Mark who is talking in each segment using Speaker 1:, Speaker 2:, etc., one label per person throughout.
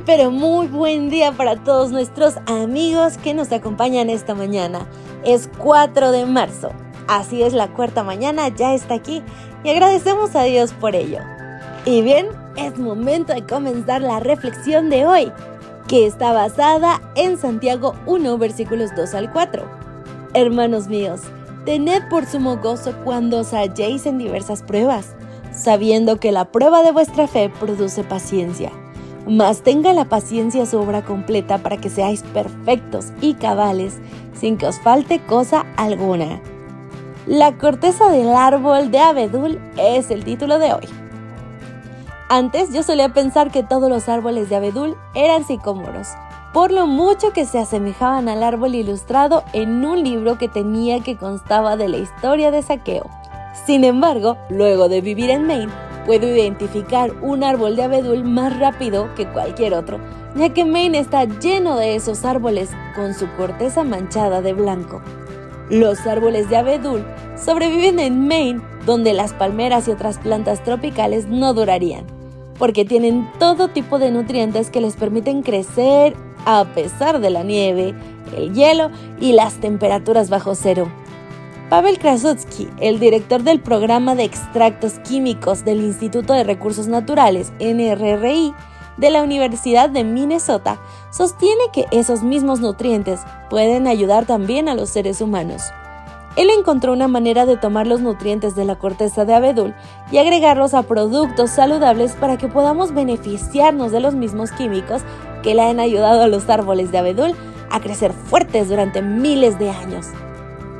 Speaker 1: pero muy buen día para todos nuestros amigos que nos acompañan esta mañana. Es 4 de marzo. Así es, la cuarta mañana ya está aquí y agradecemos a Dios por ello. Y bien, es momento de comenzar la reflexión de hoy, que está basada en Santiago 1, versículos 2 al 4. Hermanos míos, tened por sumo gozo cuando os halléis en diversas pruebas, sabiendo que la prueba de vuestra fe produce paciencia mas tenga la paciencia su obra completa para que seáis perfectos y cabales, sin que os falte cosa alguna. La corteza del árbol de abedul es el título de hoy. Antes yo solía pensar que todos los árboles de abedul eran sicómoros, por lo mucho que se asemejaban al árbol ilustrado en un libro que tenía que constaba de la historia de saqueo. Sin embargo, luego de vivir en Maine, puedo identificar un árbol de abedul más rápido que cualquier otro, ya que Maine está lleno de esos árboles con su corteza manchada de blanco. Los árboles de abedul sobreviven en Maine, donde las palmeras y otras plantas tropicales no durarían, porque tienen todo tipo de nutrientes que les permiten crecer a pesar de la nieve, el hielo y las temperaturas bajo cero. Pavel Krasutsky, el director del programa de extractos químicos del Instituto de Recursos Naturales, NRRI, de la Universidad de Minnesota, sostiene que esos mismos nutrientes pueden ayudar también a los seres humanos. Él encontró una manera de tomar los nutrientes de la corteza de abedul y agregarlos a productos saludables para que podamos beneficiarnos de los mismos químicos que le han ayudado a los árboles de abedul a crecer fuertes durante miles de años.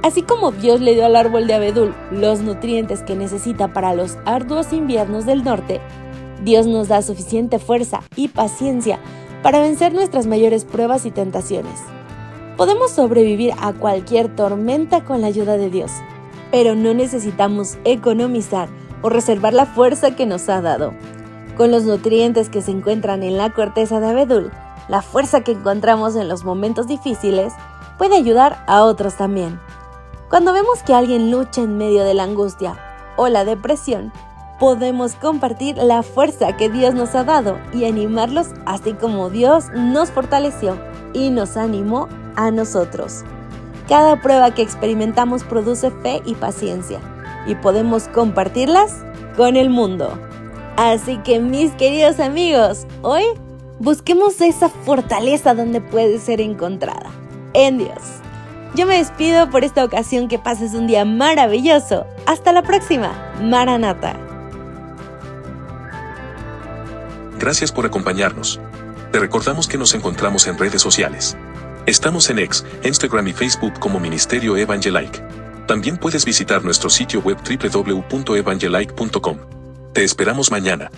Speaker 1: Así como Dios le dio al árbol de abedul los nutrientes que necesita para los arduos inviernos del norte, Dios nos da suficiente fuerza y paciencia para vencer nuestras mayores pruebas y tentaciones. Podemos sobrevivir a cualquier tormenta con la ayuda de Dios, pero no necesitamos economizar o reservar la fuerza que nos ha dado. Con los nutrientes que se encuentran en la corteza de abedul, la fuerza que encontramos en los momentos difíciles puede ayudar a otros también. Cuando vemos que alguien lucha en medio de la angustia o la depresión, podemos compartir la fuerza que Dios nos ha dado y animarlos así como Dios nos fortaleció y nos animó a nosotros. Cada prueba que experimentamos produce fe y paciencia y podemos compartirlas con el mundo. Así que mis queridos amigos, hoy busquemos esa fortaleza donde puede ser encontrada, en Dios. Yo me despido por esta ocasión, que pases un día maravilloso. Hasta la próxima, Maranata.
Speaker 2: Gracias por acompañarnos. Te recordamos que nos encontramos en redes sociales. Estamos en X, Instagram y Facebook como Ministerio Evangelike. También puedes visitar nuestro sitio web www.evangelike.com. Te esperamos mañana.